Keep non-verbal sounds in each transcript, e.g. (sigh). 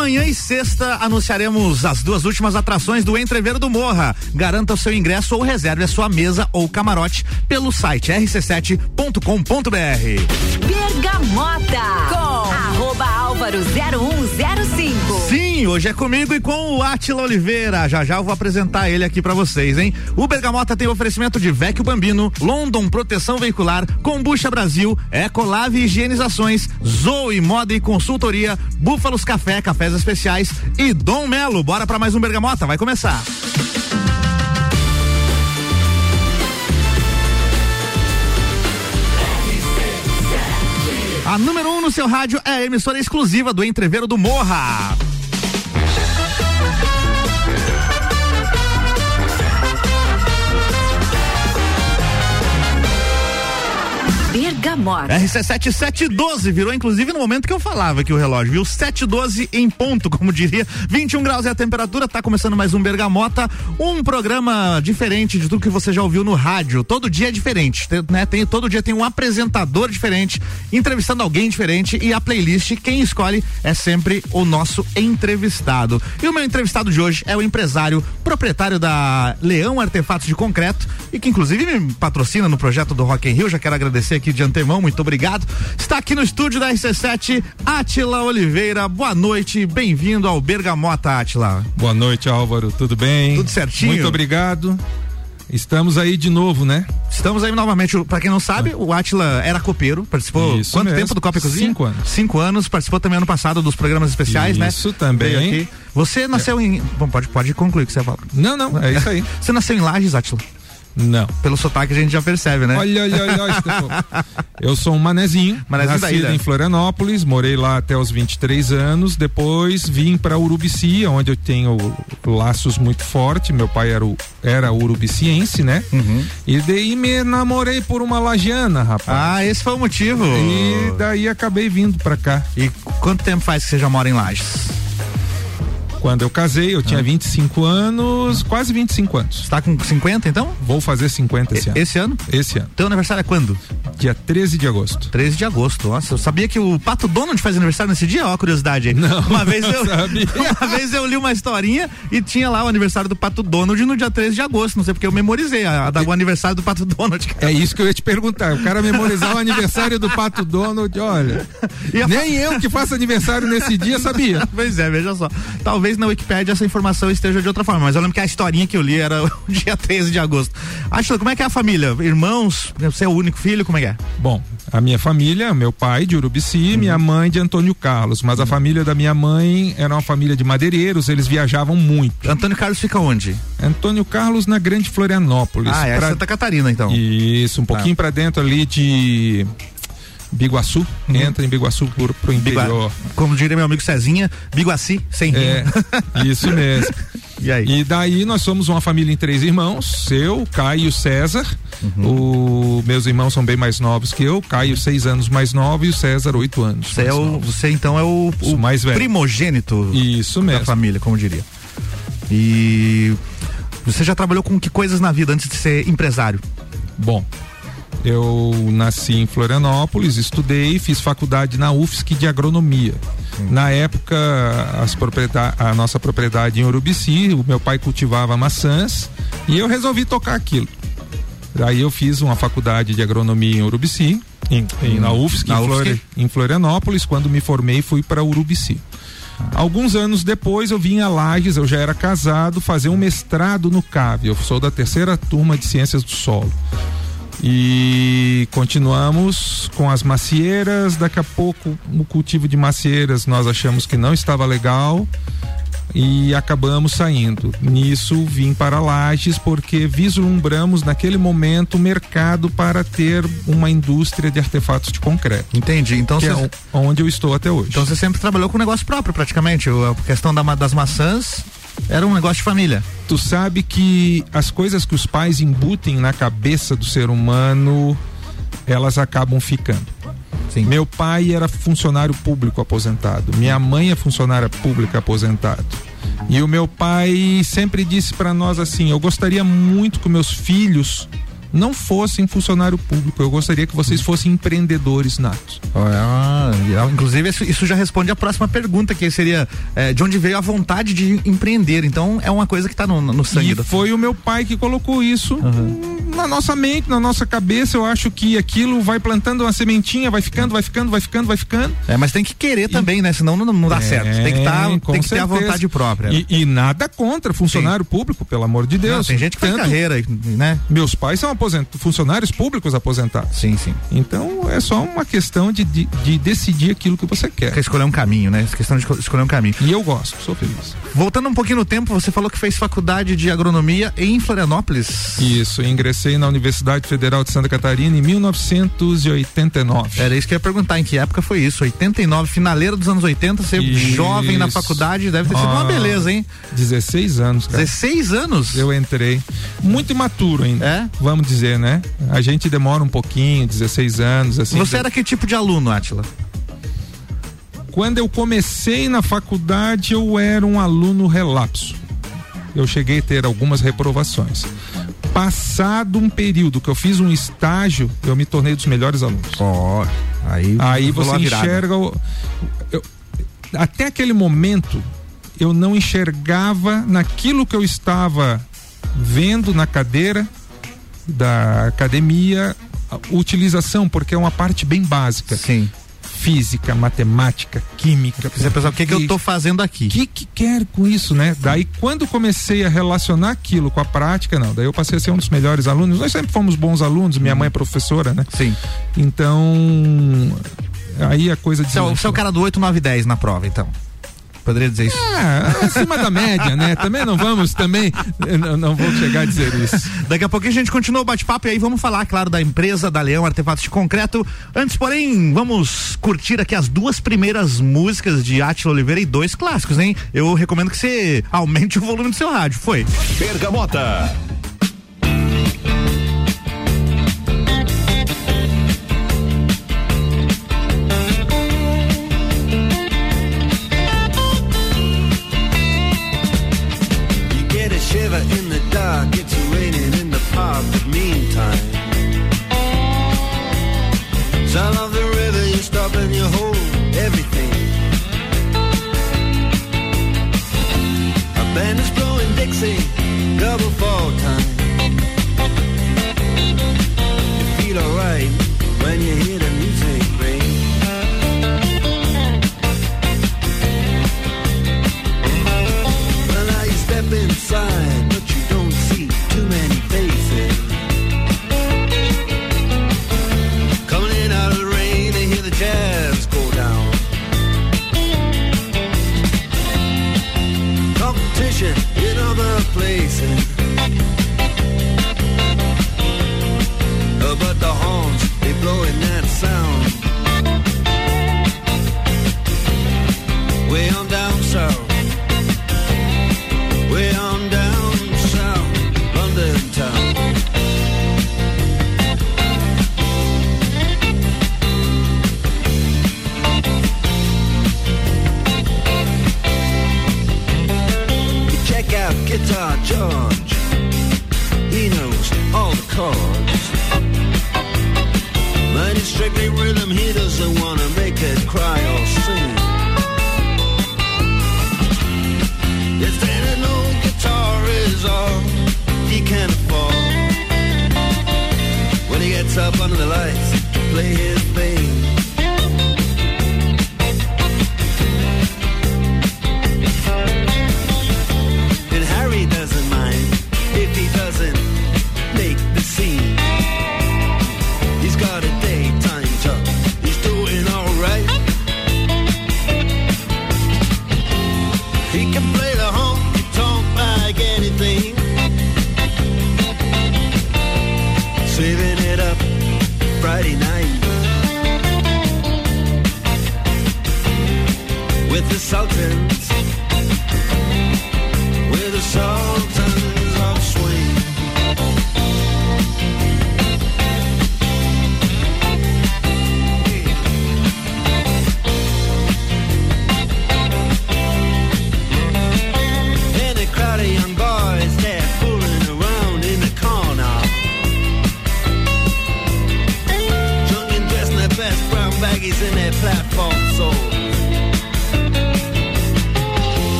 Amanhã e sexta anunciaremos as duas últimas atrações do Entreveiro do Morra. Garanta o seu ingresso ou reserve a sua mesa ou camarote pelo site rc7.com.br. Bergamota com arroba álvaro 0105. Sim, hoje é comigo e com o Atila Oliveira. Já já eu vou apresentar ele aqui para vocês, hein? O Bergamota tem oferecimento de Vecchio Bambino, London Proteção Veicular, Combucha Brasil, Ecolave Higienizações, Zoe Moda e Consultoria, Búfalos Café, Cafés Especiais e Dom Melo. Bora para mais um Bergamota, vai começar. A número 1 um no seu rádio é a emissora exclusiva do Entreveiro do Morra. Bergamota. RC7712 virou inclusive no momento que eu falava que o relógio, viu? 712 em ponto, como diria. 21 graus é a temperatura, tá começando mais um Bergamota, um programa diferente de tudo que você já ouviu no rádio. Todo dia é diferente, né? Tem, todo dia tem um apresentador diferente, entrevistando alguém diferente e a playlist, quem escolhe é sempre o nosso entrevistado. E o meu entrevistado de hoje é o empresário proprietário da Leão Artefatos de Concreto e que inclusive me patrocina no projeto do Rock in Rio. Já quero agradecer aqui de antemão, muito obrigado. Está aqui no estúdio da RC7, Atila Oliveira. Boa noite, bem-vindo ao Bergamota, Atila. Boa noite, Álvaro. Tudo bem? Tudo certinho? Muito obrigado. Estamos aí de novo, né? Estamos aí novamente. Para quem não sabe, o Atila era copeiro, participou Isso quanto mesmo. tempo do Copa Cozinha? Cinco anos. Cinco anos, participou também ano passado dos programas especiais, né? Isso também. Você nasceu em. Bom, pode, pode concluir o que você fala. Não, não, é isso aí. (laughs) Você nasceu em Lages, Atila? Não. Pelo sotaque a gente já percebe, né? Olha, olha, olha. (laughs) Eu sou um manezinho, Manezinho nascido ilha. em Florianópolis, morei lá até os 23 anos, depois vim para Urubici, onde eu tenho laços muito fortes, meu pai era, era urubiciense, né? Uhum. E daí me namorei por uma lagiana, rapaz. Ah, esse foi o motivo. E daí acabei vindo pra cá. E quanto tempo faz que você já mora em Lages? Quando eu casei, eu Ah. tinha 25 anos, quase 25 anos. Você tá com 50 então? Vou fazer 50 esse ano. Esse ano? Esse ano, Teu aniversário é quando? dia 13 de agosto. 13 de agosto. Nossa, eu sabia que o Pato Donald faz aniversário nesse dia? Ó, curiosidade aí. Não, uma vez não eu (laughs) sabia. (laughs) Uma vez eu li uma historinha e tinha lá o aniversário do Pato Donald no dia 13 de agosto. Não sei porque eu memorizei a, a da- o aniversário do Pato Donald. cara. É isso que eu ia te perguntar. O cara memorizar o aniversário do Pato Donald, olha. (laughs) E Nem eu que faço aniversário nesse dia sabia. Pois é, veja só. Talvez na Wikipédia essa informação esteja de outra forma, mas eu lembro que a historinha que eu li era (laughs) o dia 13 de agosto. Ashla, como é que é a família? Irmãos? Você é o único filho? Como é que é? Bom, a minha família, meu pai de Urubici, minha mãe de Antônio Carlos, mas a família da minha mãe era uma família de madeireiros, eles viajavam muito. Antônio Carlos fica onde? Antônio Carlos na Grande Florianópolis. Ah, é Pra- Santa Catarina, então. Isso, um pouquinho pra dentro ali de Biguaçu, entra em Biguaçu por, pro Bigua- interior. Como diria meu amigo Cezinha, Biguaci, sem É, rima. isso (laughs) mesmo. E aí? E daí nós somos uma família em três irmãos, eu, Caio e César. O, meus irmãos são bem mais novos que eu, Caio seis anos mais novo e o César oito anos. Você, é o, você então é o, o mais velho. primogênito Isso da mesmo. família, como diria. E você já trabalhou com que coisas na vida antes de ser empresário? Bom, eu nasci em Florianópolis, estudei, fiz faculdade na UFSC de agronomia. Na época, a nossa propriedade em Urubici, o meu pai cultivava maçãs e eu resolvi tocar aquilo. Daí eu fiz uma faculdade de agronomia em Urubici, em, em- na UFSC, na em, Flori- UFSC. em Florianópolis. Quando me formei, fui para Urubici. Alguns anos depois eu vim a Lages, eu já era casado, fazer um mestrado no CAV. Eu sou da terceira turma de Ciências do Solo. E continuamos com as macieiras. Daqui a pouco, o cultivo de macieiras nós achamos que não estava legal e acabamos saindo. Nisso vim para Lages porque vislumbramos naquele momento o mercado para ter uma indústria de artefatos de concreto, Entendi. Então que é onde eu estou até hoje. então você sempre trabalhou com negócio próprio, praticamente. A questão da das maçãs era um negócio de família. tu sabe que as coisas que os pais embutem na cabeça do ser humano, elas acabam ficando. Sim. Meu pai era funcionário público aposentado, minha mãe é funcionária pública aposentado. E o meu pai sempre disse para nós assim: eu gostaria muito que meus filhos não fossem funcionário público. Eu gostaria que vocês fossem empreendedores natos. Ah, inclusive, isso, já responde a próxima pergunta, que seria é, de onde veio a vontade de empreender. Então, é uma coisa que está no, no sangue. E do... foi o meu pai que colocou isso uhum. na nossa mente, na nossa cabeça. Eu acho que aquilo vai plantando uma sementinha, vai ficando, vai ficando, vai ficando, vai ficando. É, mas tem que querer e... também, né? Senão não, não dá é, certo. Tem que, tá, tem que ter a vontade própria. E, e nada contra funcionário Sim. público, pelo amor de Deus. Não, tem gente que Tanto, faz carreira, né? Meus pais são funcionários públicos aposentados. Sim, sim. Então é só uma questão de, de, de decidir aquilo que você quer. Quer escolher um caminho, né? Questão de escolher um caminho. E eu gosto, sou feliz. Voltando um pouquinho no tempo, você falou que fez faculdade de agronomia em Florianópolis. Isso, ingressei na Universidade Federal de Santa Catarina em 1989. Era isso que eu ia perguntar, em que época foi isso? 89, finaleira dos anos 80, ser isso. jovem na faculdade, deve ter sido uma beleza, hein? 16 anos, cara. 16 anos? Eu entrei. Muito imaturo ainda. É? Vamos dizer, né? A gente demora um pouquinho, 16 anos, assim. Você era que tipo de aluno, Atila? Quando eu comecei na faculdade, eu era um aluno relapso. Eu cheguei a ter algumas reprovações. Passado um período que eu fiz um estágio, eu me tornei dos melhores alunos. Ó, oh, aí, aí você enxerga. O, eu, até aquele momento, eu não enxergava naquilo que eu estava vendo na cadeira da academia utilização, porque é uma parte bem básica. Sim física, matemática, química. Você pensa, o que, que eu estou fazendo aqui? O que, que quer com isso, né? Daí, quando comecei a relacionar aquilo com a prática, não, daí eu passei a ser um dos melhores alunos. Nós sempre fomos bons alunos, minha mãe é professora, né? Sim. Então, aí a coisa de. Você é o cara do 8, 9, 10 na prova, então. Poderia dizer isso? É, acima da média, né? Também não vamos, também não, não vou chegar a dizer isso. Daqui a pouquinho a gente continua o bate-papo e aí vamos falar, claro, da empresa da Leão Artefatos de Concreto. Antes, porém, vamos curtir aqui as duas primeiras músicas de Átila Oliveira e dois clássicos, hein? Eu recomendo que você aumente o volume do seu rádio. Foi. Bergamota. time. Sound of the river, you stop and you hold everything. A band is blowing Dixie, double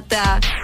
Bergamota.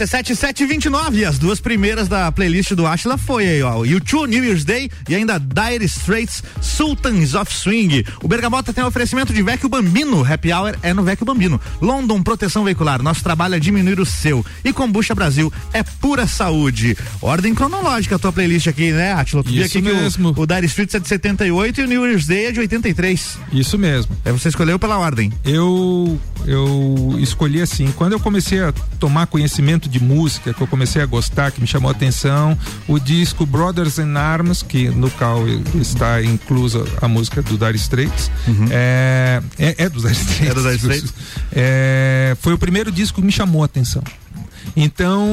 RC7 729, as duas primeiras da playlist do Ashla foi aí, ó. U2 New Year's Day e ainda Dire Straits Sultans of Swing. O Bergamota tem um oferecimento de Vecchio Bambino. Happy Hour é no Vecchio Bambino. London Proteção Veicular. Nosso trabalho é diminuir o seu. E Combucha Brasil é pura saúde. Ordem cronológica a tua playlist aqui, né, Atila? Tu Isso aqui mesmo. que o, o Dire Straits é de 78 e o New Year's Day é de 83. Isso mesmo. Aí você escolheu pela ordem. Eu eu escolhi assim, quando eu comecei a tomar conhecimento de música, que eu comecei a gostar, que me chamou a atenção, o disco Brothers in Arms, que no qual está inclusa a música do Dire Straits, é, é, é do Dire Straits. Uhum. É do Dire Straits. É, foi o primeiro disco que me chamou a atenção. Então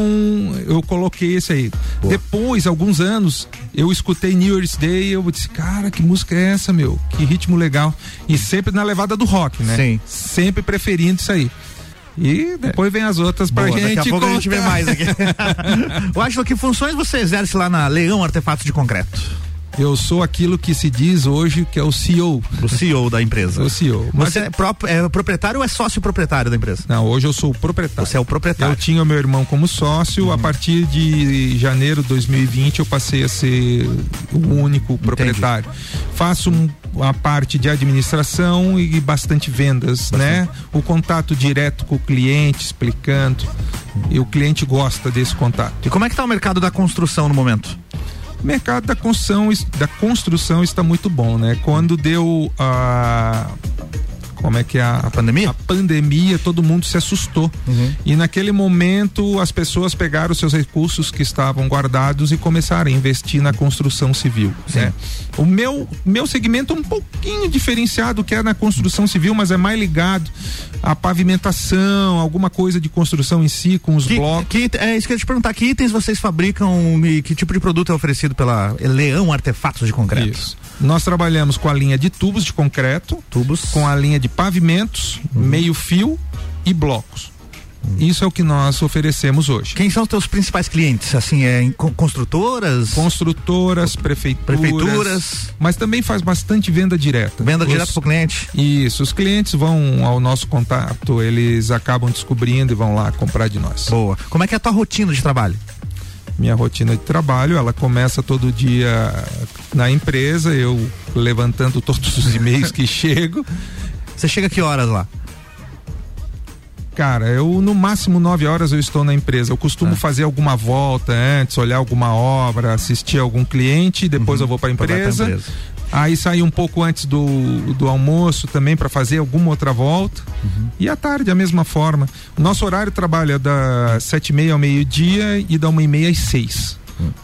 eu coloquei esse aí. Depois, alguns anos, eu escutei New Year's Day e eu disse, cara, que música é essa, meu? Que ritmo legal. E sempre na levada do rock, né? Sim. Sempre preferindo isso aí. E depois vem as outras pra Boa, gente. daqui a pouco a gente vê mais aqui. (laughs) o Ashla, que funções você exerce lá na Leão Artefatos de Concreto? Eu sou aquilo que se diz hoje que é o CEO. O CEO da empresa. O CEO. Mas Você é, pró- é proprietário ou é sócio proprietário da empresa? Não, hoje eu sou o proprietário. Você é o proprietário. Eu tinha o meu irmão como sócio, Uhum. a partir de janeiro de 2020 eu passei a ser o único proprietário. Faço um- a parte de administração e bastante vendas, né? O contato direto com o cliente, explicando. E o cliente gosta desse contato. E como é que tá o mercado da construção no momento? O mercado da construção, da construção está muito bom, né? Quando deu a como é que é a, A pandemia? A pandemia, todo mundo se assustou. E naquele momento as pessoas pegaram os seus recursos que estavam guardados e começaram a investir na construção civil. Né? O meu, meu segmento é um pouquinho diferenciado que é na construção civil, mas é mais ligado à pavimentação, alguma coisa de construção em si, com os Que, blocos. que- é isso que eu ia te perguntar. Que itens vocês fabricam e que tipo de produto é oferecido pela Leão Artefatos de Concreto? Isso. Nós trabalhamos com a linha de tubos de concreto, Tubos. com a linha de pavimentos, meio fio e blocos. Isso é o que nós oferecemos hoje. Quem são os teus principais clientes? Assim, é construtoras? Construtoras, prefeituras, Prefeituras. mas também faz bastante venda direta. Venda Os- direto pro cliente? Isso, os clientes vão ao nosso contato, eles acabam descobrindo e vão lá comprar de nós. Boa. Como é que é a tua rotina de trabalho? Minha rotina de trabalho, ela começa todo dia na empresa, eu levantando todos os (laughs) e-mails que chego. Você chega que horas lá? Cara, eu no máximo nove horas eu estou na empresa. Eu costumo Tá. fazer alguma volta antes, olhar alguma obra, assistir algum cliente, depois eu vou para a empresa. Aí sair um pouco antes do, do almoço também para fazer alguma outra volta. E à tarde a mesma forma. O nosso horário trabalha da sete e meia ao meio-dia e da uma e meia às seis.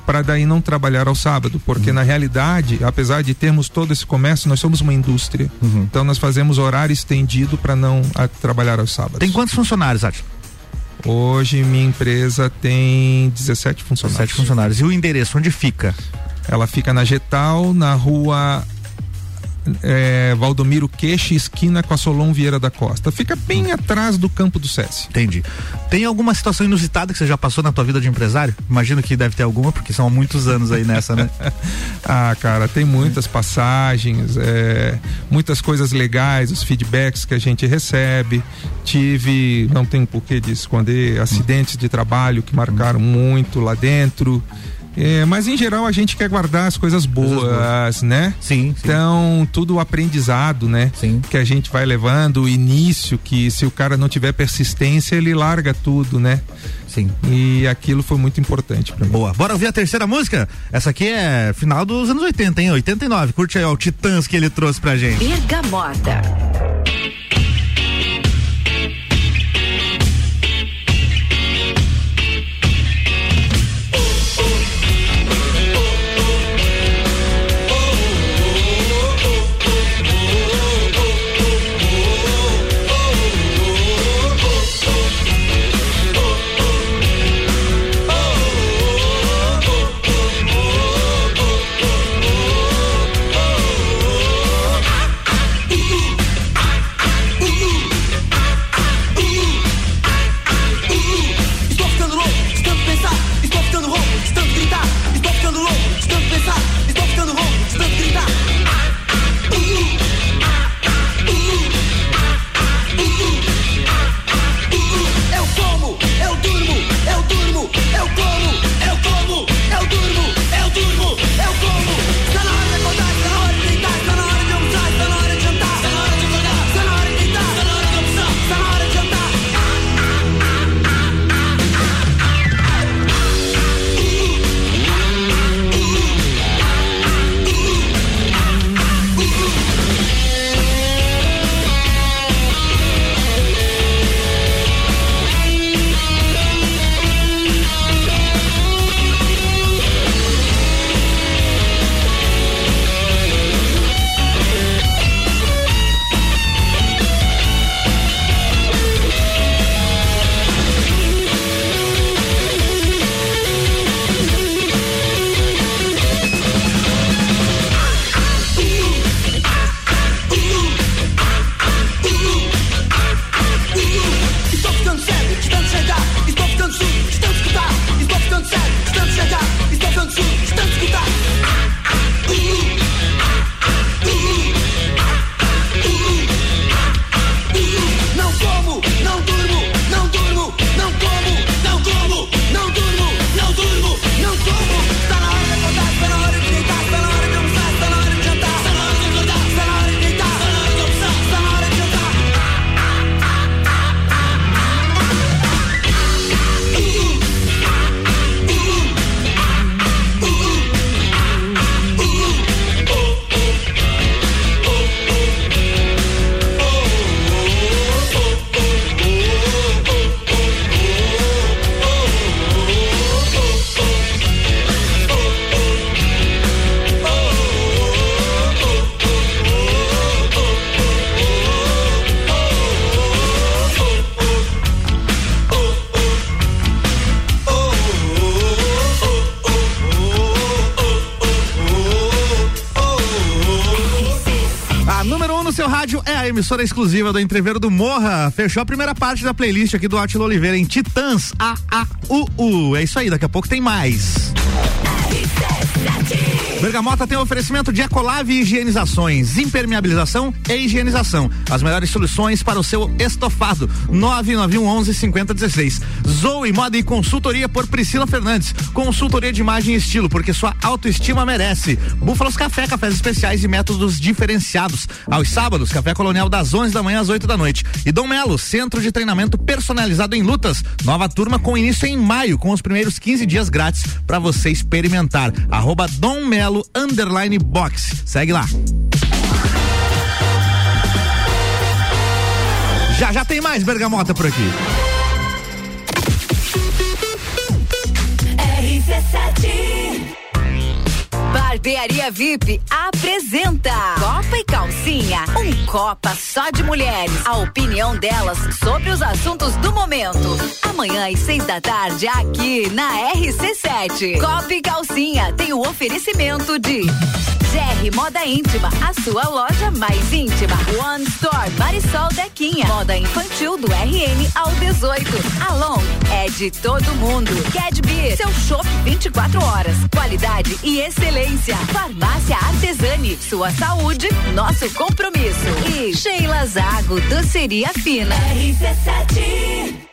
Para daí não trabalhar ao sábado, porque na realidade, apesar de termos todo esse comércio, nós somos uma indústria. Então nós fazemos horário estendido para não ah, trabalhar aos sábados. Tem quantos funcionários, Átila? Hoje minha empresa tem 17 funcionários. Sete funcionários. E o endereço, onde fica? Ela fica na Getal, na rua é, Valdomiro Queixe, esquina com a Solon Vieira da Costa. Fica bem atrás do campo do SESI. Entendi. Tem alguma situação inusitada que você já passou na tua vida de empresário? Imagino que deve ter alguma, porque são muitos anos aí nessa, né? (laughs) Ah, cara, tem muitas passagens, é, muitas coisas legais, os feedbacks que a gente recebe. Tive, não tem porquê de esconder, acidentes de trabalho que marcaram muito lá dentro. É, mas em geral a gente quer guardar as coisas boas, boas. né? Sim, sim. Então, tudo o aprendizado, né? Sim. Que a gente vai levando, o início, que se o cara não tiver persistência, ele larga tudo, né? Sim. E aquilo foi muito importante para mim. Boa. Bora ouvir a terceira música? Essa aqui é final dos anos 80, hein? 89. Curte aí ó, o Titãs que ele trouxe pra gente. Bergamota. Emissora exclusiva do Entreveiro do Morra, fechou a primeira parte da playlist aqui do Atila Oliveira em Titãs A A U U. É isso aí, daqui a pouco tem mais. Bergamota tem oferecimento de Ecolave Higienizações, impermeabilização e higienização. As melhores soluções para o seu estofado. 991 11 5016. Zoe Moda e Consultoria por Priscila Fernandes. Consultoria de imagem e estilo, porque sua autoestima merece. Búfalos Café, cafés especiais e métodos diferenciados. Aos sábados, Café Colonial das 11 da manhã às 8 da noite. E Dom Melo, centro de treinamento personalizado em lutas. Nova turma com início em maio, com os primeiros 15 dias grátis para você experimentar. Arroba Dom Melo underline box. Segue lá. Já já tem mais bergamota por aqui. Barbearia VIP apresenta Copa e Calcinha, um Copa só de mulheres. A opinião delas sobre os assuntos do momento. Amanhã às seis da tarde aqui na RC7. Copa e Calcinha tem o oferecimento de GR Moda Íntima, a sua loja mais íntima. One Store, Marisol Dequinha. Moda infantil do RN ao 18. Alon é de todo mundo. Cadbeer, seu shopping 24 horas. Qualidade e excelência. Farmácia Artesani, sua saúde, nosso compromisso. E Sheila Zago, doceria fina. RC7.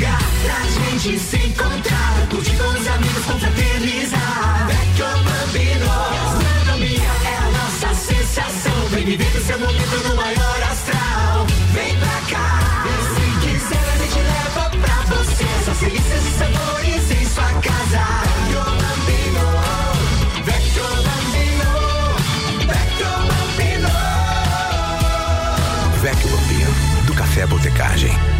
Lugar pra gente se encontrar, curtir com os amigos, confraternizar. Vecchio Bambino, gastronomia é a nossa sensação. Vem viver o seu momento no maior astral. Vem pra cá, e se quiser a gente leva pra você. Essas delícias e sabores em sua casa. Vecchio Bambino, Vecchio Bambino, Vecchio Bambino. Vecchio Bambino, do Café Botecagem.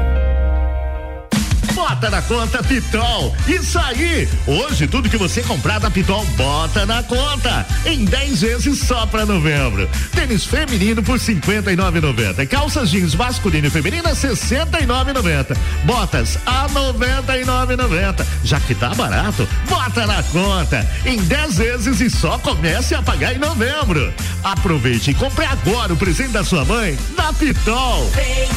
Bota na conta Pitol. Isso aí! Hoje tudo que você comprar da Pitol, bota na conta. Em 10 vezes só pra novembro. Tênis feminino por 59,90. Calças jeans masculino e feminina 69,90. Botas a 99,90. Já que tá barato, bota na conta. Em 10 vezes e só comece a pagar em novembro. Aproveite e compre agora o presente da sua mãe na Pitol. Vem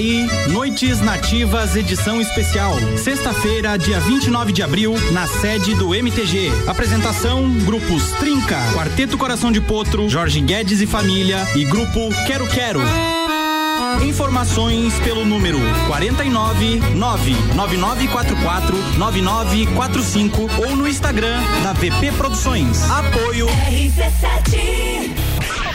aí, Noites Nativas edição especial. Sexta-feira, dia 29 de abril, na sede do MTG. Apresentação: grupos Trinca, Quarteto Coração de Potro, Jorge Guedes e Família e grupo Quero Quero. Informações pelo número 49 99944 9945 ou no Instagram da VP Produções. Apoio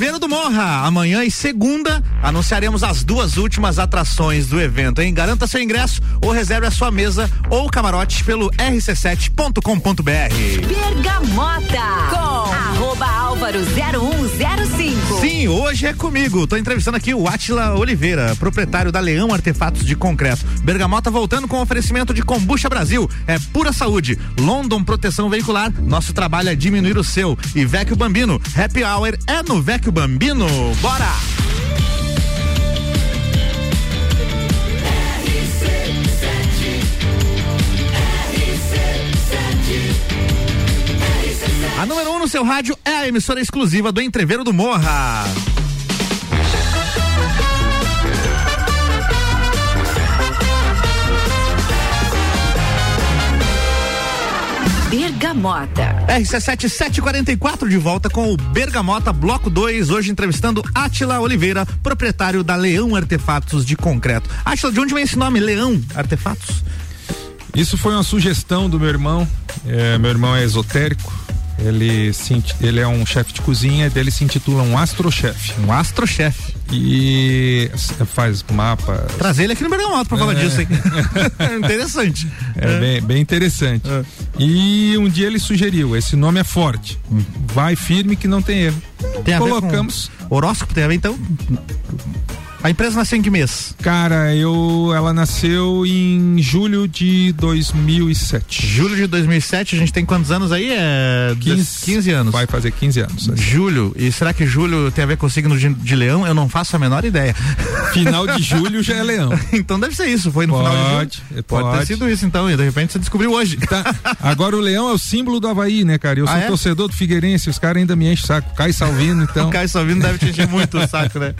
Entreveiro do Morra, amanhã e segunda anunciaremos as duas últimas atrações do evento, hein? Garanta seu ingresso ou reserve a sua mesa ou camarote pelo rc7.com.br. Bergamota com arroba álvaro 0105. Sim, hoje é comigo. Tô entrevistando aqui o Atila Oliveira, proprietário da Leão Artefatos de Concreto. Bergamota voltando com oferecimento de Combucha Brasil. É pura saúde. London Proteção Veicular. Nosso trabalho é diminuir o seu. E Vecchio Bambino. Happy Hour é no Vecchio Bambino. Bora! A número 1 um no seu rádio é a emissora exclusiva do Entreveiro do Morra. Bergamota. RC7 744 de volta com o Bergamota Bloco 2, hoje entrevistando Atila Oliveira, proprietário da Leão Artefatos de Concreto. Atila, de onde vem esse nome, Leão Artefatos? Isso foi uma sugestão do meu irmão. É, meu irmão é esotérico. Ele, se, ele é um chefe de cozinha, dele se intitula um astrochefe. Um astrochefe. E faz mapa. Trazer ele aqui no Bergamota pra falar É. disso, hein? (laughs) Interessante. É, Bem, bem interessante. E um dia ele sugeriu: esse nome é forte. Vai firme que não tem erro. Tem a ver com Colocamos. horóscopo tem a ver então? A empresa nasceu em que mês? Cara, eu, ela nasceu em julho de 2007. Julho de 2007, a gente tem quantos anos aí? É 15, 15 anos. Vai fazer 15 anos. assim. Julho, e será que julho tem a ver com o signo de, de leão? Eu não faço a menor ideia. Final de julho já é leão. (laughs) então deve ser isso, foi no final de Pode, julho. Pode, ter pode. sido isso então, e de repente você descobriu hoje. Tá. Agora o leão é o símbolo do Havaí, né, cara? Eu sou Ah, é? torcedor do Figueirense, os caras ainda me enchem o saco. Caio Salvino, então. (laughs) O Caio Salvino deve te encher muito o saco, né?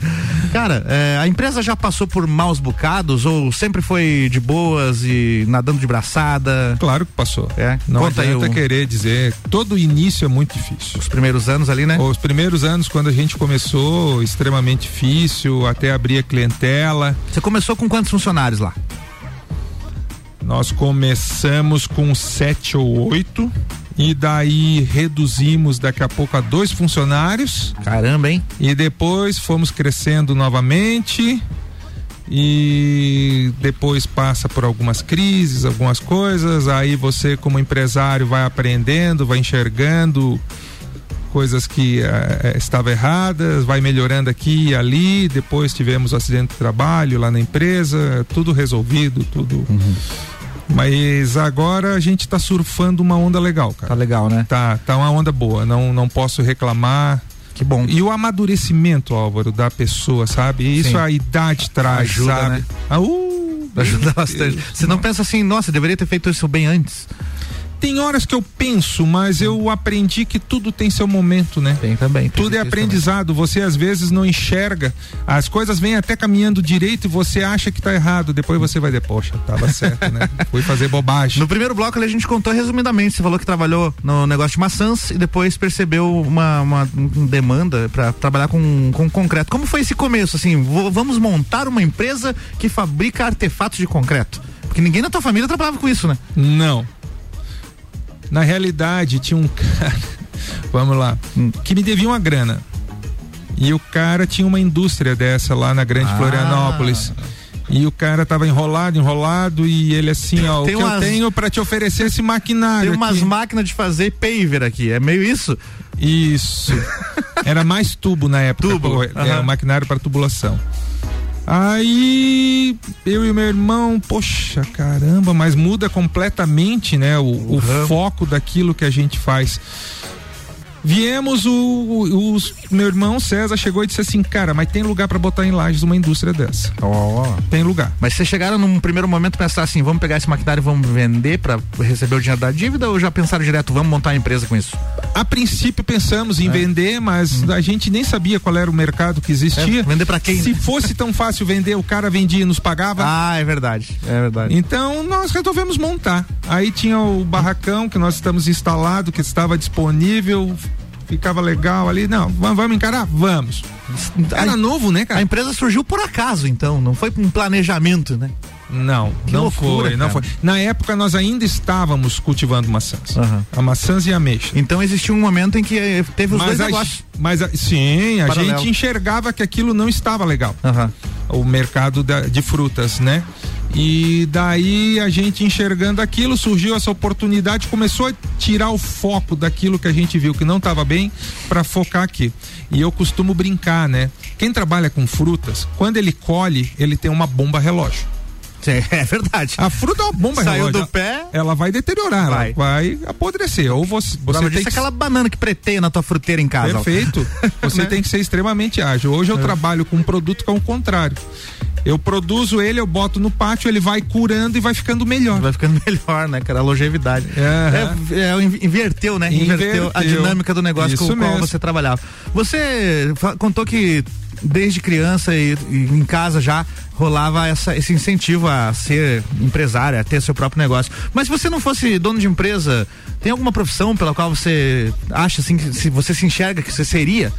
Cara, é, a empresa já passou por maus bocados ou sempre foi de boas e nadando de braçada? Claro que passou. É, Não conta aí adianta o- querer dizer. Todo início é muito difícil. Os primeiros anos ali, né? Os primeiros anos, quando a gente começou, extremamente difícil, até abrir a clientela. Você começou com quantos funcionários lá? Nós começamos com sete ou oito. E daí reduzimos daqui a pouco a dois funcionários. Caramba, hein? E depois fomos crescendo novamente. E depois passa por algumas crises, algumas coisas. Aí você, como empresário, vai aprendendo, vai enxergando coisas que eh, estavam erradas, vai melhorando aqui e ali. Depois tivemos o acidente de trabalho lá na empresa, tudo resolvido, tudo. Mas agora a gente tá surfando uma onda legal, cara. Tá legal, né? Tá, tá uma onda boa, não, não posso reclamar. Que bom. E o amadurecimento, Álvaro, da pessoa, sabe? E Isso Sim. a idade traz, Ajuda, sabe? né? Ah, uh, Ajuda bastante. Você não pensa assim, nossa, deveria ter feito isso bem antes. Tem horas que eu penso, mas eu aprendi que tudo tem seu momento, né? Tem também. Tudo é aprendizado. Você às vezes não enxerga. As coisas vêm até caminhando direito e você acha que tá errado. Depois você vai dizer, poxa, tava certo, né? (laughs) Fui fazer bobagem. No primeiro bloco ali a gente contou resumidamente. Você falou que trabalhou no negócio de maçãs e depois percebeu uma, uma um demanda para trabalhar com, com concreto. Como foi esse começo? Assim, vo- vamos montar uma empresa que fabrica artefatos de concreto. Porque ninguém na tua família trabalhava com isso, né? Não. Na realidade, tinha um cara, (laughs) vamos lá, que me devia uma grana. E o cara tinha uma indústria dessa lá na Grande Ah. Florianópolis. E o cara tava enrolado, enrolado, e ele assim, ó, Tem o que umas- eu tenho pra te oferecer esse maquinário. Tem umas aqui. máquinas de fazer paver aqui. É meio isso? Isso. (laughs) Era mais tubo na época. Tubo, pô, Era aham. maquinário para tubulação. Aí eu e meu irmão, poxa, caramba, mas muda completamente, né? O, o foco daquilo que a gente faz. Viemos, o, o- os- meu irmão César chegou e disse assim, cara, mas tem lugar para botar em lajes uma indústria dessa. Tem lugar. Mas vocês chegaram num primeiro momento pensar assim, vamos pegar esse maquinário e vamos vender para receber o dinheiro da dívida ou já pensaram direto, vamos montar uma empresa com isso? A princípio pensamos É. em vender, mas a gente nem sabia qual era o mercado que existia. É, vender pra quem? Se (laughs) fosse tão fácil vender, o cara vendia e nos pagava. Ah, é verdade. É verdade. Então nós resolvemos montar. Aí tinha o barracão que nós estamos instalado, que estava disponível, ficava legal ali. Não, vamos, encarar? Vamos. Era novo, né, cara? A empresa surgiu por acaso, então, não foi um planejamento, né? Não, Que não loucura, foi, não cara. foi. Na época nós ainda estávamos cultivando maçãs. A maçãs e ameixa. Então existiu um momento em que eh, teve os dois a, negócios. mas a- sim, a Paralelo. gente enxergava que aquilo não estava legal. O mercado da- de frutas, né? E daí a gente enxergando aquilo, surgiu essa oportunidade, começou a tirar o foco daquilo que a gente viu que não estava bem para focar aqui. E eu costumo brincar, né? Quem trabalha com frutas, quando ele colhe, ele tem uma bomba relógio. (laughs) É verdade. A fruta é uma bomba Saiu relógio. do pé. Ela vai deteriorar, Vai. ela vai apodrecer. Ou você, você tem que aquela banana que preteia na tua fruteira em casa. Perfeito. (laughs) Você Né? tem que ser extremamente ágil. Hoje eu trabalho com um produto que é o contrário. Eu produzo ele, eu boto no pátio, ele vai curando e vai ficando melhor. Vai ficando (laughs) melhor, né, cara? A longevidade. É, é, inverteu, né? Inverteu, a Inverteu. dinâmica do negócio com Isso o qual mesmo. você trabalhava. Você contou que desde criança e, e em casa já rolava essa, esse incentivo a ser empresário, a ter seu próprio negócio. Mas se você não fosse dono de empresa, tem alguma profissão pela qual você acha assim que se você se enxerga que você seria?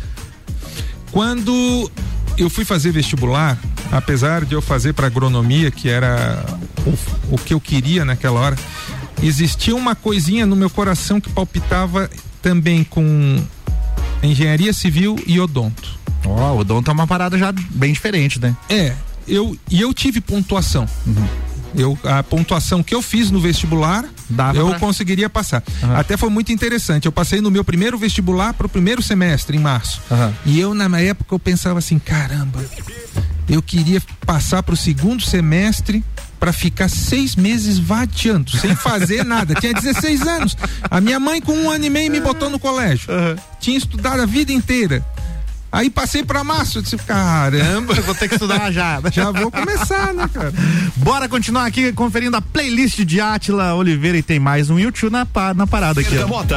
Quando eu fui fazer vestibular, apesar de eu fazer para agronomia, que era o, o que eu queria naquela hora, existia uma coisinha no meu coração que palpitava também com engenharia civil e odonto. Ó, o odonto é uma parada já bem diferente, né? É, eu e eu tive pontuação. Eu, a pontuação que eu fiz no vestibular, eu pra- conseguiria passar. Até foi muito interessante. Eu passei no meu primeiro vestibular para o primeiro semestre, em março. E eu, na época, eu pensava assim: caramba, eu queria passar para o segundo semestre para ficar seis meses vadeando, sem fazer (laughs) nada. Tinha 16 anos. A minha mãe, com um ano e meio, me botou no colégio. Tinha estudado a vida inteira. Aí passei pra março, eu disse, caramba. (laughs) Vou ter que estudar já. (laughs) Já vou começar, né, cara? Bora continuar aqui conferindo a playlist de Átila Oliveira e tem mais um YouTube na, na parada aqui. ó. Bergamota.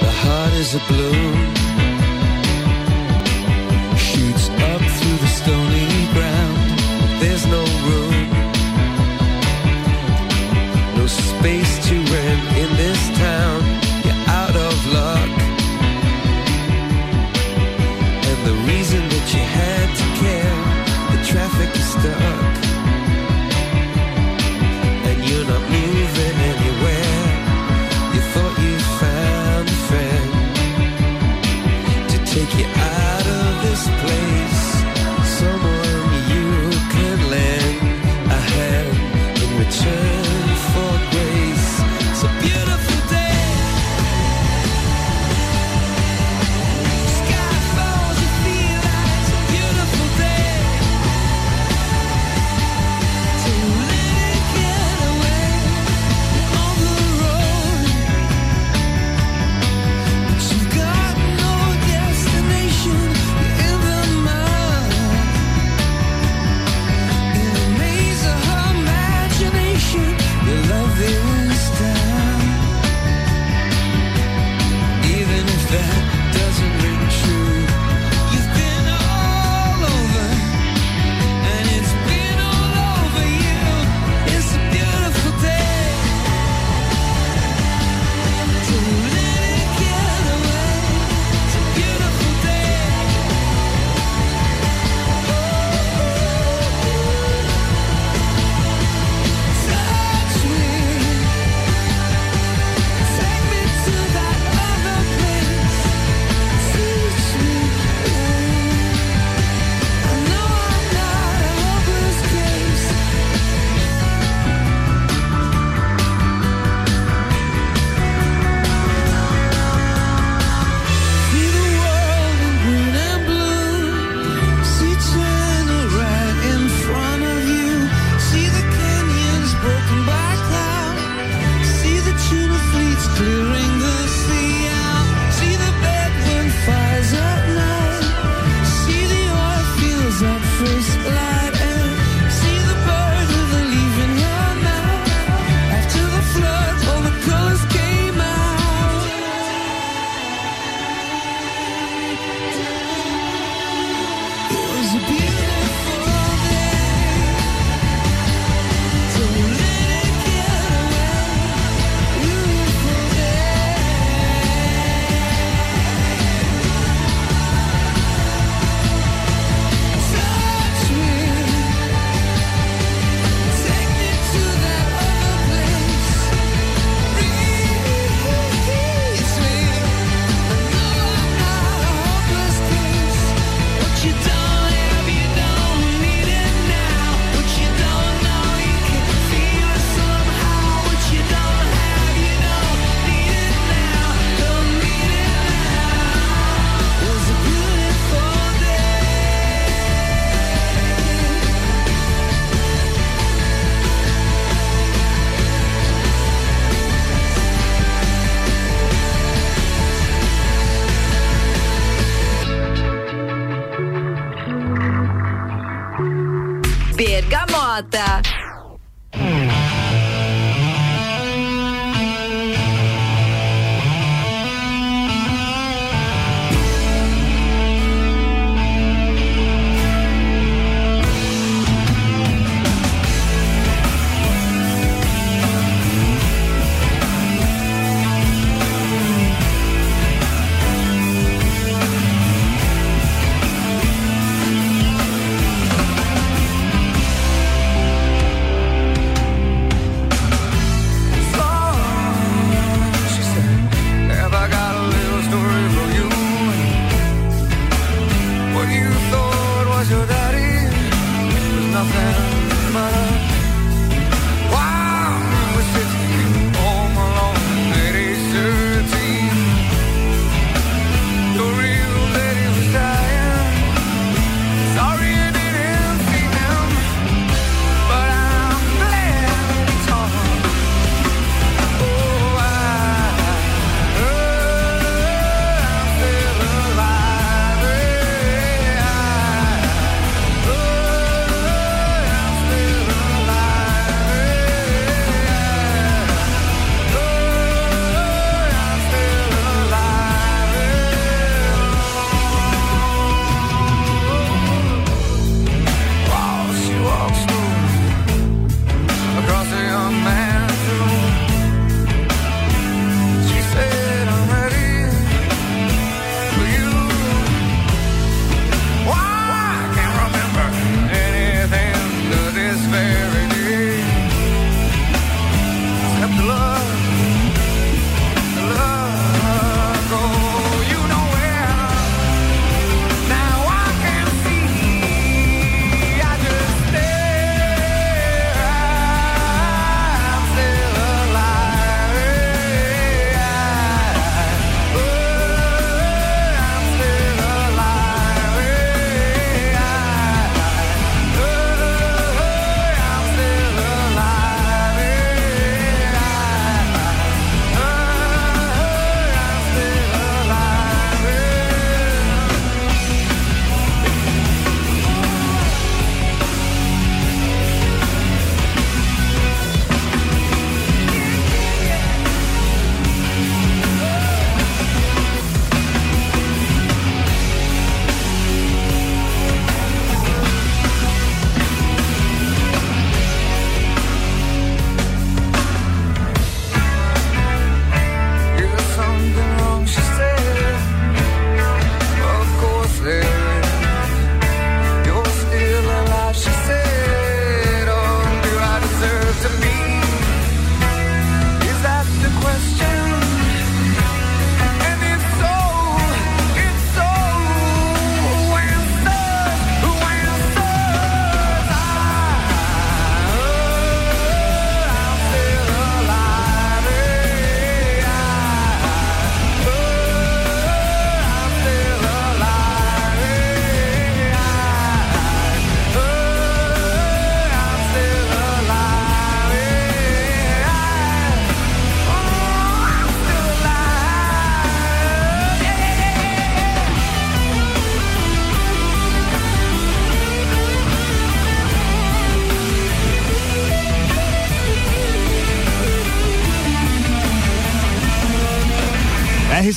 The heart is a balloon, only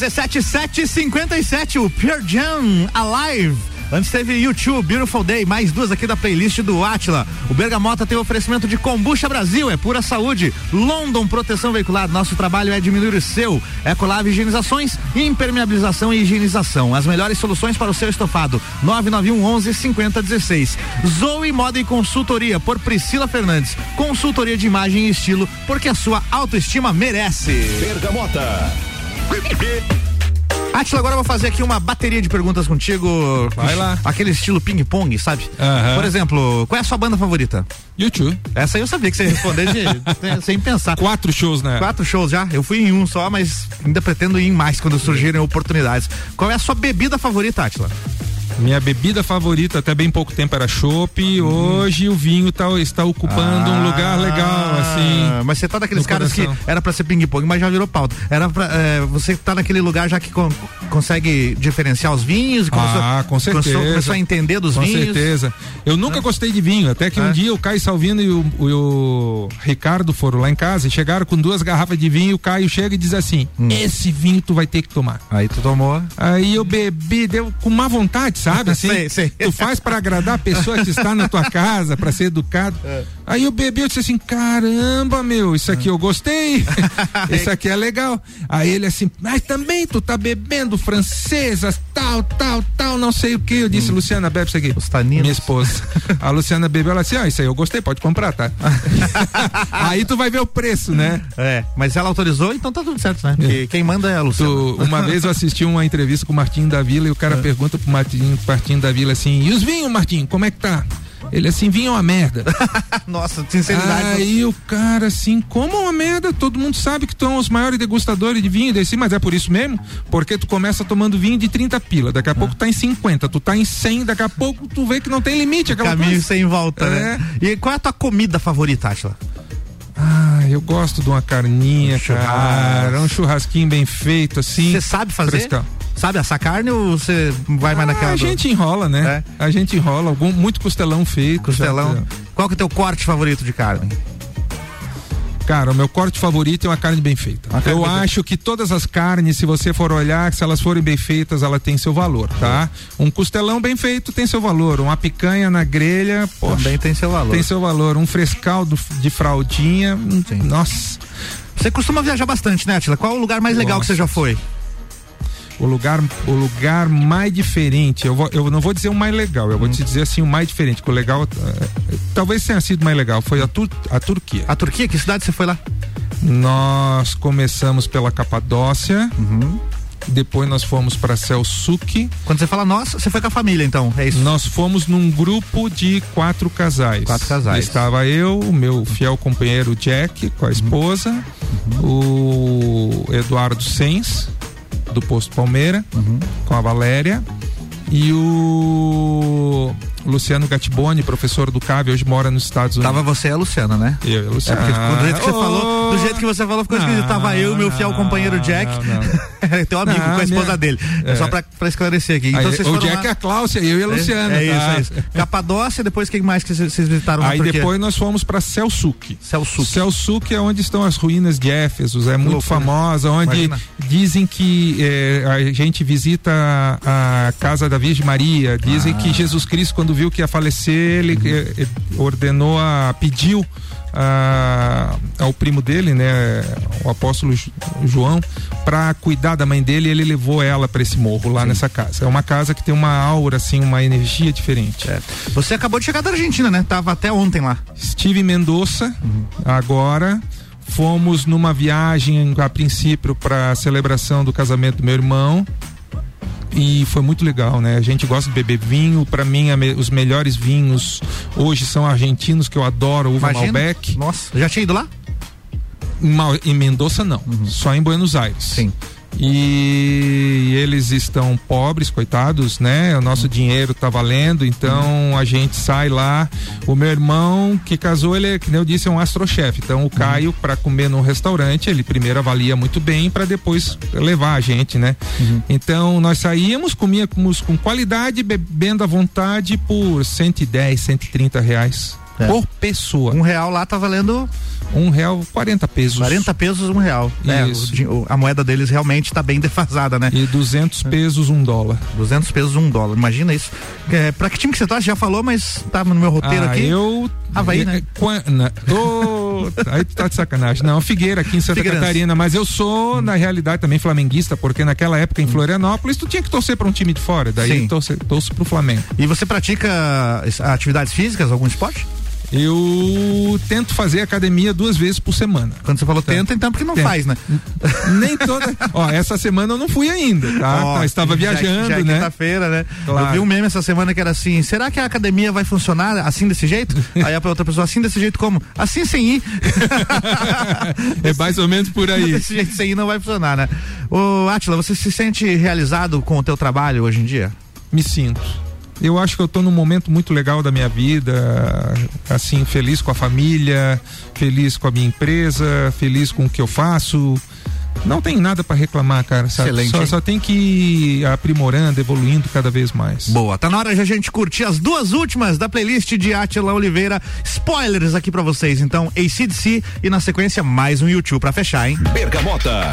RC7757, o Pure Jam Alive. Antes teve YouTube, Beautiful Day, mais duas aqui da playlist do Atila. O Bergamota tem oferecimento de Combucha Brasil, é pura saúde. London Proteção Veicular, nosso trabalho é diminuir o seu. Ecolave Higienizações, impermeabilização e higienização. As melhores soluções para o seu estofado. 991 11 5016. Zoe Moda e Consultoria por Priscila Fernandes. Consultoria de imagem e estilo, porque a sua autoestima merece. Bergamota. (laughs) Atila, agora eu vou fazer aqui uma bateria de perguntas contigo. Vai lá. Aquele estilo ping-pong, sabe? Aham. Por exemplo, qual é a sua banda favorita? YouTube. Essa aí eu sabia que você ia responder de- sem pensar. Quatro shows, né? Quatro shows já. Eu fui em um só, mas ainda pretendo ir em mais quando surgirem oportunidades. Qual é a sua bebida favorita, Atila? Minha bebida favorita até bem pouco tempo era chopp. Hoje o vinho tá, está ocupando um lugar legal, assim. Ah, Mas você tá daqueles caras coração. que era pra ser ping-pong, mas já virou pauta. Era pra, é, você tá naquele lugar já que con- consegue diferenciar os vinhos? Começou, ah, com certeza. Começou, começou a entender dos com vinhos? certeza. Eu nunca gostei de vinho, até que um dia o Caio Salvino e o, o- o Ricardo foram lá em casa e chegaram com duas garrafas de vinho. O Caio chega e diz assim: Esse vinho tu vai ter que tomar. Hum. Aí tu tomou. Aí eu bebi, deu com má vontade, sabe? Assim, Sei, sei. Tu faz pra agradar a pessoa que está na tua casa, pra ser educado. É. Aí eu bebi, eu disse assim: caramba, meu, isso aqui eu gostei. (laughs) isso aqui é legal. Aí ele assim, mas também tu tá bebendo francesas, tal, tal, tal, não sei o que. Eu disse, Luciana, bebe isso aqui. Minha esposa. A Luciana bebeu, ela disse: ah, isso aí eu gostei, pode comprar, tá? (laughs) aí tu vai ver o preço, né? É, mas ela autorizou, então tá tudo certo, né? Porque quem manda é a Luciana. Tu- uma vez eu assisti uma entrevista com o Martinho da Vila e o É. cara pergunta pro Martinho da Vila assim: e os vinhos, Martinho, como é que tá? Ele assim, vinho é uma merda. (laughs) Nossa, sinceridade. Aí o cara assim, como uma merda? Todo mundo sabe que tu é um dos maiores degustadores de vinho desse, mas é por isso mesmo? Porque tu começa tomando vinho de 30 pila, daqui a pouco tá em 50, tu tá em 100, daqui a pouco tu vê que não tem limite Caminho coisa. sem volta, É. né? E qual é a tua comida favorita, Atila? Ah, eu gosto de uma carninha, Um cara, um churrasquinho bem feito assim. Você sabe fazer? frescão. Sabe assar carne ou você vai mais naquela Ah, a do- gente enrola, né? A gente enrola, algum, muito costelão feito. Costelão. já- Qual que é o teu corte favorito de carne? Cara, o meu corte favorito é uma carne bem feita. Carne Eu bem acho que todas as carnes, se você for olhar, se elas forem bem feitas, ela tem seu valor, tá? Um costelão bem feito tem seu valor. Uma picanha na grelha, poxa, Também tem seu valor. tem seu valor. Um frescal do- de fraldinha, hum, nossa. Você costuma viajar bastante, né, Atila? Qual é o lugar mais legal que você já foi? O lugar, o lugar mais diferente, eu, vou- eu não vou dizer o mais legal, eu vou Hum. te dizer assim, o mais diferente, que o legal, eh, talvez tenha sido mais legal, foi a, Tur- a Turquia. A Turquia? Que cidade você foi lá? Nós começamos pela Capadócia, depois nós fomos para Selçuk. Quando você fala nós, você foi com a família, então, é isso? Nós fomos num grupo de quatro casais. Quatro casais. Estava eu, o meu fiel companheiro Jack, com a esposa, o Eduardo Sens, do Posto Palmeira, com a Valéria, e o Luciano Gattiboni, professor do CAV, hoje mora nos Estados Unidos. Tava você e a Luciana, né? Eu e a É Luciana. porque do jeito que você Ah, falou, do jeito que você falou, ficou esquisito. Tava eu e meu fiel companheiro Jack. (laughs) Teu amigo, Não, com a esposa minha- dele. É, é. só pra, pra esclarecer aqui. Então Aí, o Jack lá. é a Cláudia, eu e a Luciana. É, tá? isso, é isso. (laughs) Capadócia, depois quem mais que vocês visitaram Aí depois nós fomos para Selçuk. Selçuk. Selçuk é onde estão as ruínas de Éfeso, é muito loucura. famosa, onde Imagina. dizem que eh, a gente visita a, a casa da Virgem Maria, dizem Ah. que Jesus Cristo quando viu que ia falecer, ele Uhum. eh, eh, ordenou a pediu a- ao primo dele, né, o apóstolo Jo- João, para cuidar da mãe dele, e ele levou ela para esse morro lá nessa casa. É uma casa que tem uma aura assim, uma energia diferente. Você acabou de chegar da Argentina, né? Tava até ontem lá. Estive em Mendoza Uhum. agora. Fomos numa viagem a princípio para a celebração do casamento do meu irmão. E foi muito legal, né? A gente gosta de beber vinho. Para mim, me- os melhores vinhos hoje são argentinos, que eu adoro, uva Imagina. Malbec. Nossa, já tinha ido lá? Em, Mal- em Mendoza, não. Só em Buenos Aires. Sim. E eles estão pobres, coitados, né? O nosso dinheiro tá valendo, então a gente sai lá. O meu irmão que casou, ele, é, que nem eu disse, é um astrochefe. Então o Caio, para comer num restaurante, ele primeiro avalia muito bem para depois levar a gente, né? Então nós saíamos, comíamos com qualidade, bebendo à vontade por 110, 130 reais por pessoa. Um real lá tá valendo. Um real, 40 pesos. 40 pesos, um real. É, o a moeda deles realmente tá bem defasada, né? E 200 pesos, um dólar. 200 pesos, um dólar. Imagina isso. É, pra que time que você tá? Você já falou, mas tá no meu roteiro ah, aqui. Eu. Havaí, né? Quan- na- Ô, aí tu tá de sacanagem. Não, Figueira aqui em Santa Figueirense. Catarina, mas eu sou, na realidade, também flamenguista, porque naquela época em Florianópolis tu tinha que torcer pra um time de fora. Daí Sim. torce, torço pro Flamengo. E você pratica es- atividades físicas, algum esporte? Eu tento fazer academia duas vezes por semana. Quando você falou tenta, então porque não Tento. faz, né? Nem toda. (laughs) Ó, essa semana eu não fui ainda, tá? Ó, Tá, estava já- viajando, já é né? quinta-feira, né? Claro. Eu vi um meme essa semana que era assim: será que a academia vai funcionar assim desse jeito? (laughs) Aí a outra pessoa, assim desse jeito como? Assim sem ir. (laughs) É mais ou menos por aí. desse jeito sem ir não vai funcionar, né? Ô, Atila, você se sente realizado com o teu trabalho hoje em dia? Me sinto. Eu acho que eu tô num momento muito legal da minha vida, assim, feliz com a família, feliz com a minha empresa, feliz com o que eu faço. Não tem nada para reclamar, cara, sabe? Excelente, Só, só tem que ir aprimorando, evoluindo cada vez mais. Boa, tá na hora de a gente curtir as duas últimas da playlist de Atila Oliveira. Spoilers aqui pra vocês, então, ACDC e na sequência mais um YouTube pra fechar, hein? Bergamota.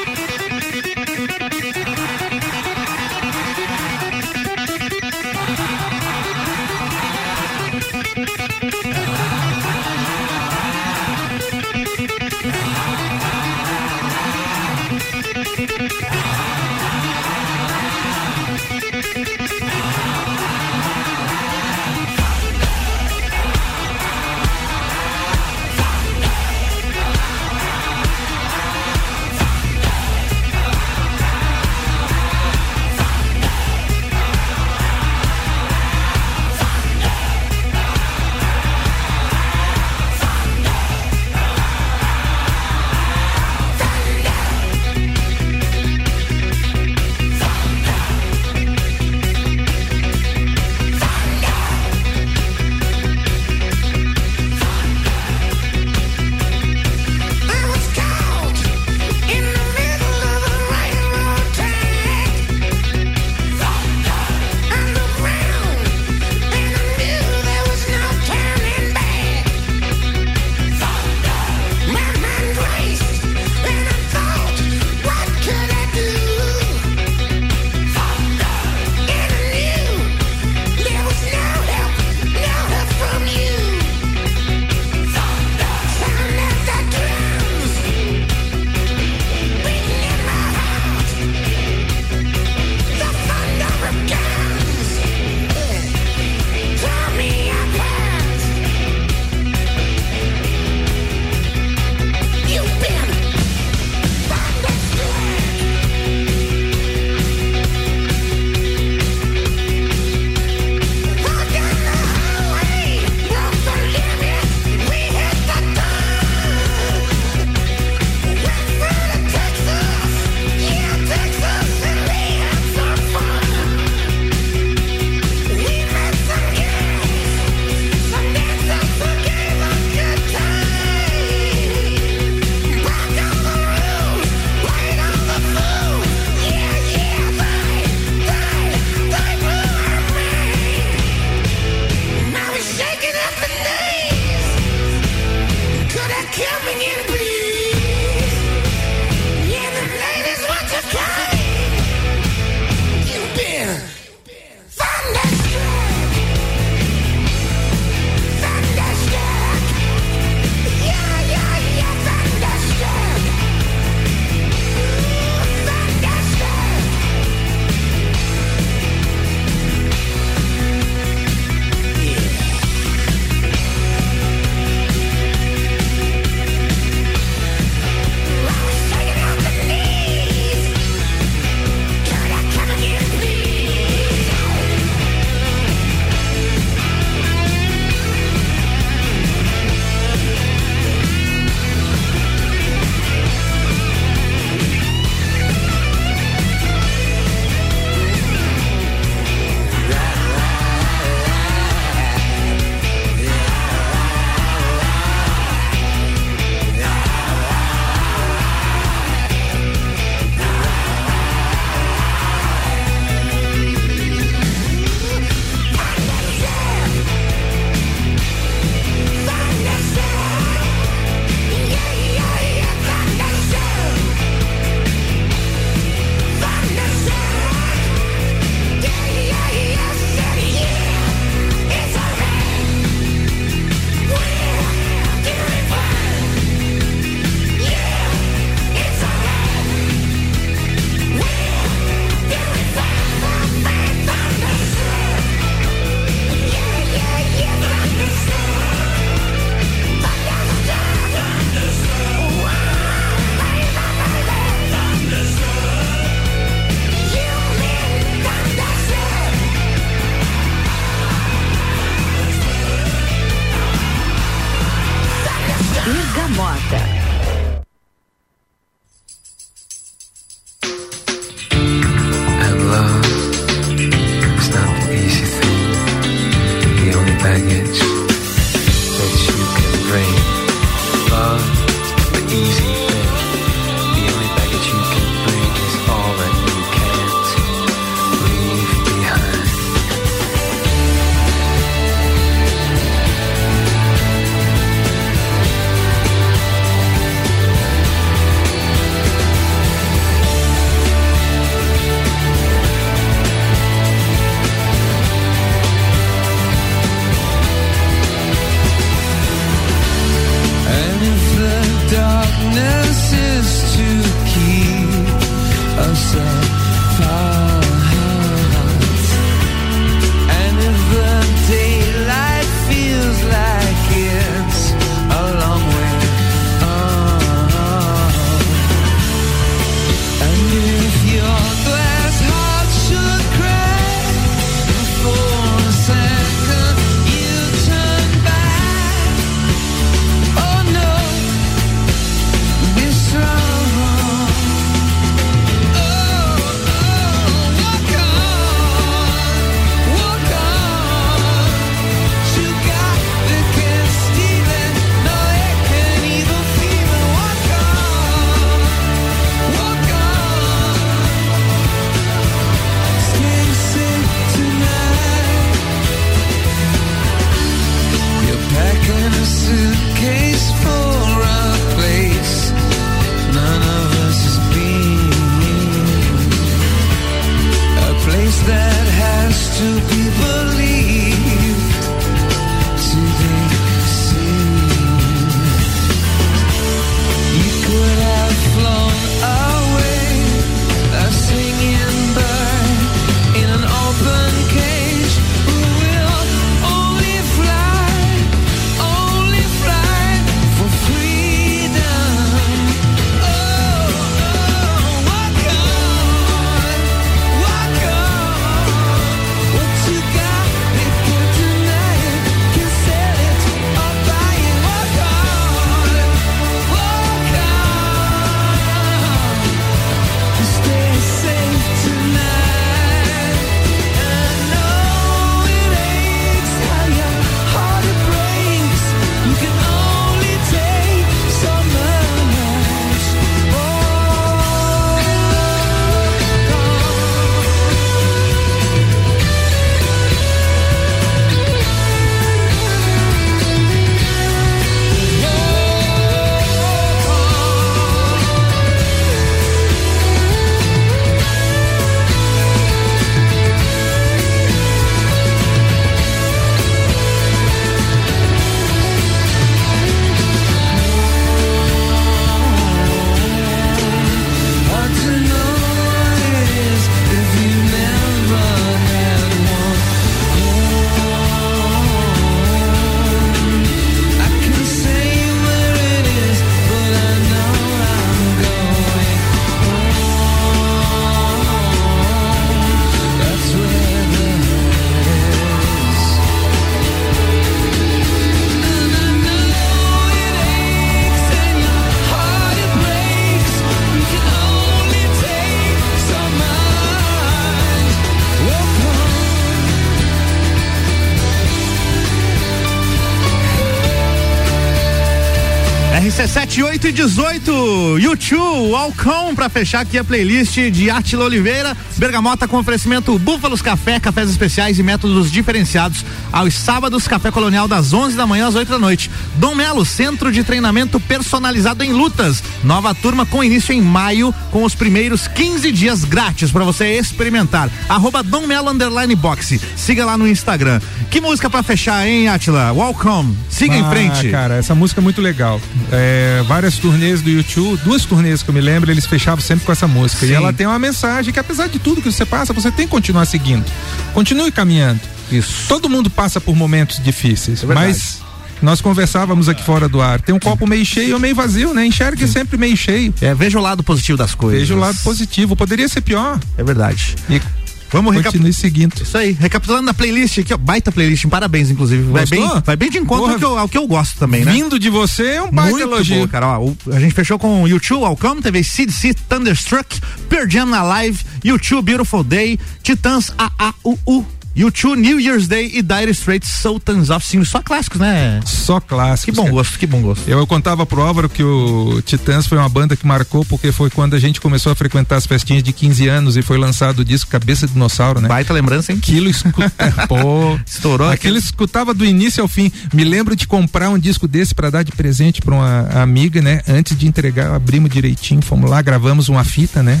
8 e 18. YouTube, Alcão, pra fechar aqui a playlist de Atila Oliveira. Bergamota com oferecimento Búfalos Café, cafés especiais e métodos diferenciados. Aos sábados, Café Colonial das 11 da manhã às 8 da noite. Dom Melo, centro de treinamento personalizado em lutas. Nova turma com início em maio, com os primeiros 15 dias grátis para você experimentar. Arroba Dom Melo Underline Boxe. Siga lá no Instagram. Que música pra fechar, hein, Atila? Welcome. Siga em Ah, frente. Cara, essa música é muito legal. É, várias turnês do YouTube, duas turnês que eu me lembro, eles fechavam sempre com essa música. Sim. E ela tem uma mensagem que, apesar de tudo que você passa, você tem que continuar seguindo. Continue caminhando. Isso. Todo mundo passa por momentos difíceis, É mas nós conversávamos aqui fora do ar. Tem um copo meio cheio ou meio vazio, né? Enxergue sempre meio cheio. É, veja o lado positivo das coisas. Veja o lado positivo. Poderia ser pior. É verdade. E Vamos continue seguindo. Isso aí, recapitulando a playlist aqui, ó, baita playlist, parabéns, inclusive. Vai Gostou? bem, vai bem de encontro ao que, eu, ao que eu gosto também, né? Vindo de você é um baita Muito elogio. boa, cara. Ó, o- a gente fechou com o YouTube Welcome, teve CDC Thunderstruck, Pearl Jam na live, YouTube Beautiful Day, Titãs AAUU, YouTube New Year's Day e Dire Straits Sultans of Sin. Só clássicos, né? Só clássicos. Que bom cara. gosto, que bom gosto. Eu, eu contava pro Álvaro que o Titãs foi uma banda que marcou porque foi quando a gente começou a frequentar as festinhas de 15 anos e foi lançado o disco Cabeça de Dinossauro, né? Baita lembrança, hein? Aquilo escuta, (laughs) pô, Estourou Aquilo escutava do início ao fim. Me lembro de comprar um disco desse para dar de presente para uma amiga, né? Antes de entregar, abrimos direitinho, fomos lá, gravamos uma fita, né?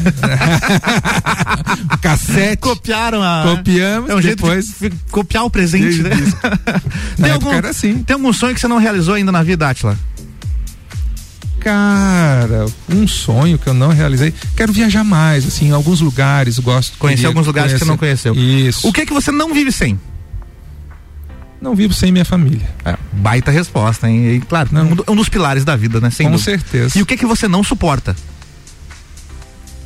(laughs) Cassete. Copiaram a. Copiamos, É um jeito depois- copiar o presente, né? (laughs) Tem, algum, era assim. tem algum sonho que você não realizou ainda na vida, Atila? Cara, um sonho que eu não realizei. Quero viajar mais, assim, em alguns lugares, gosto. Conhecer alguns lugares que você não conheceu. Isso. O que que você não vive sem? Não vivo sem minha família. É, baita resposta, hein? E, claro, Não. um do- dos pilares da vida, né? Sem Com dúvida. certeza. E o que que você não suporta?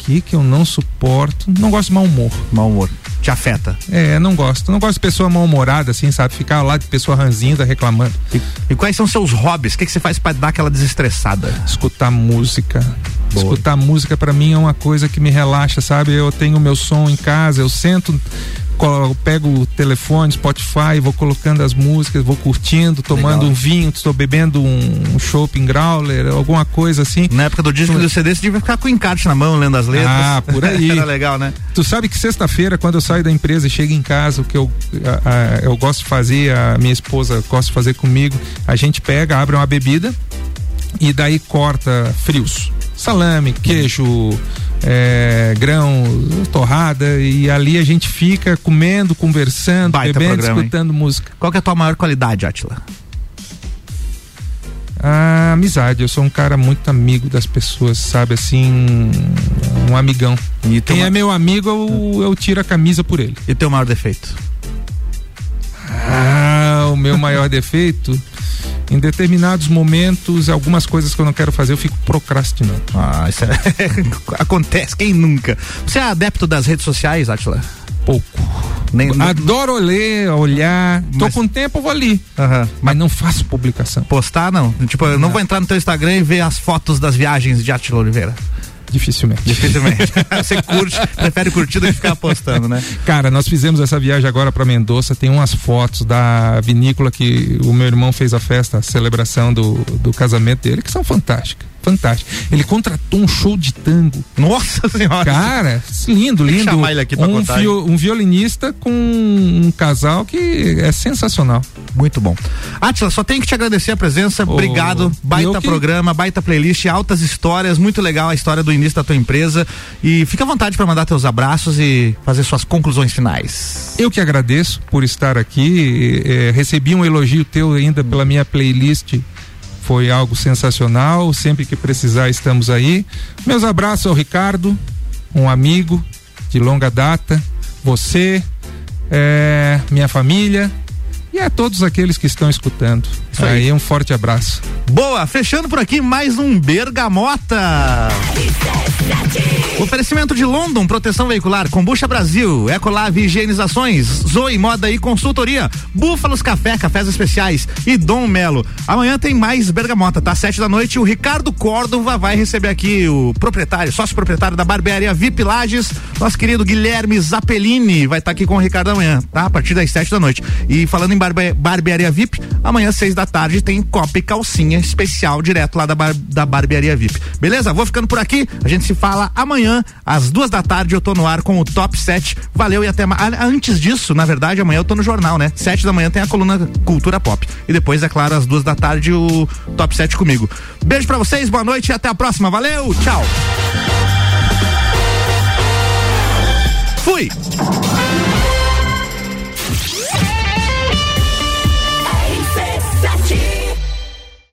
O que eu não suporto? Não gosto de mau humor. Mau humor. Te afeta. É, não gosto. Não gosto de pessoa mal-humorada, assim, sabe? Ficar lá de pessoa ranzinza reclamando. E, e quais são seus hobbies? O que que você faz pra dar aquela desestressada? Escutar música. Boa. Escutar música pra mim é uma coisa que me relaxa, sabe? Eu tenho meu som em casa, eu sento, pego o telefone, Spotify, vou colocando as músicas, vou curtindo, tomando Legal. um vinho, estou bebendo um, um chopp growler, alguma coisa assim. Na época do disco do CD, você devia ficar com o encarte na mão, lendo as letras. Ah, por (laughs) aí. Era legal, né? Tu sabe que sexta-feira, quando eu saio da empresa e chego em casa, o que eu, a- a- eu gosto de fazer, a minha esposa gosta de fazer comigo, a gente pega, abre uma bebida e daí corta frios. Salame, queijo, é, grão, torrada, e ali a gente fica comendo, conversando, Baita bebendo, programa, hein? escutando música. Qual que é a tua maior qualidade, Atila? A amizade, eu sou um cara muito amigo das pessoas, sabe, assim, um amigão. E Quem ma- é meu amigo, eu, eu tiro a camisa por ele. e teu maior defeito? Ah, o meu maior (laughs) defeito. Em determinados momentos, algumas coisas que eu não quero fazer, eu fico procrastinando. Ah, isso é... (laughs) acontece, quem nunca? Você é adepto das redes sociais, Atila? Pouco. Nem, Adoro ler, olhar. Tô Mas- com tempo, vou ali. Mas não faço publicação. Postar, não. Tipo, eu não vou entrar no teu Instagram e ver as fotos das viagens de Atila Oliveira. Dificilmente. Dificilmente. (laughs) Você curte, prefere curtir do que ficar postando, né? Cara, nós fizemos essa viagem agora para Mendoza. Tem umas fotos da vinícola que o meu irmão fez a festa, a celebração do, do casamento dele, que são fantásticas. Fantásticas. Ele contratou um show de tango. Nossa senhora. Cara, lindo, lindo. chamar ele aqui pra um, contar, um violinista com um casal que é sensacional. Muito bom. Atila, só tenho que te agradecer a presença. Ô, Obrigado. Baita que- programa, baita playlist, altas histórias. Muito legal a história do início da tua empresa. E fica à vontade para mandar teus abraços e fazer suas conclusões finais. Eu que agradeço por estar aqui. eh, recebi um elogio teu ainda pela minha playlist. Foi algo sensacional. Sempre que precisar, estamos aí. Meus abraços ao Ricardo, um amigo de longa data. Você, eh, minha família e a todos aqueles que estão escutando. Isso aí. aí um forte abraço. Boa, fechando por aqui mais um Bergamota. Oferecimento de London, proteção veicular, Combucha Brasil, Ecolave Higienizações, Zoe Moda e Consultoria, Búfalos Café, Cafés Especiais e Dom Melo. Amanhã tem mais Bergamota, tá? Sete da noite, o Ricardo Córdova vai receber aqui o proprietário, sócio proprietário da barbearia VIP Lages, nosso querido Guilherme Zappellini, vai estar aqui com o Ricardo amanhã, tá? A partir das sete da noite. E falando em barbe- barbearia VIP, amanhã seis da tarde tem Copa e Calcinha especial direto lá da, bar, da Barbearia VIP. Beleza? Vou ficando por aqui. A gente se fala amanhã, às duas da tarde. Eu tô no ar com o Top 7. Valeu e até mais. Antes disso, na verdade, amanhã eu tô no jornal, né? Sete da manhã tem a coluna Cultura Pop. E depois, é claro, às duas da tarde, o Top 7 comigo. Beijo pra vocês, boa noite e até a próxima. Valeu, tchau. Fui!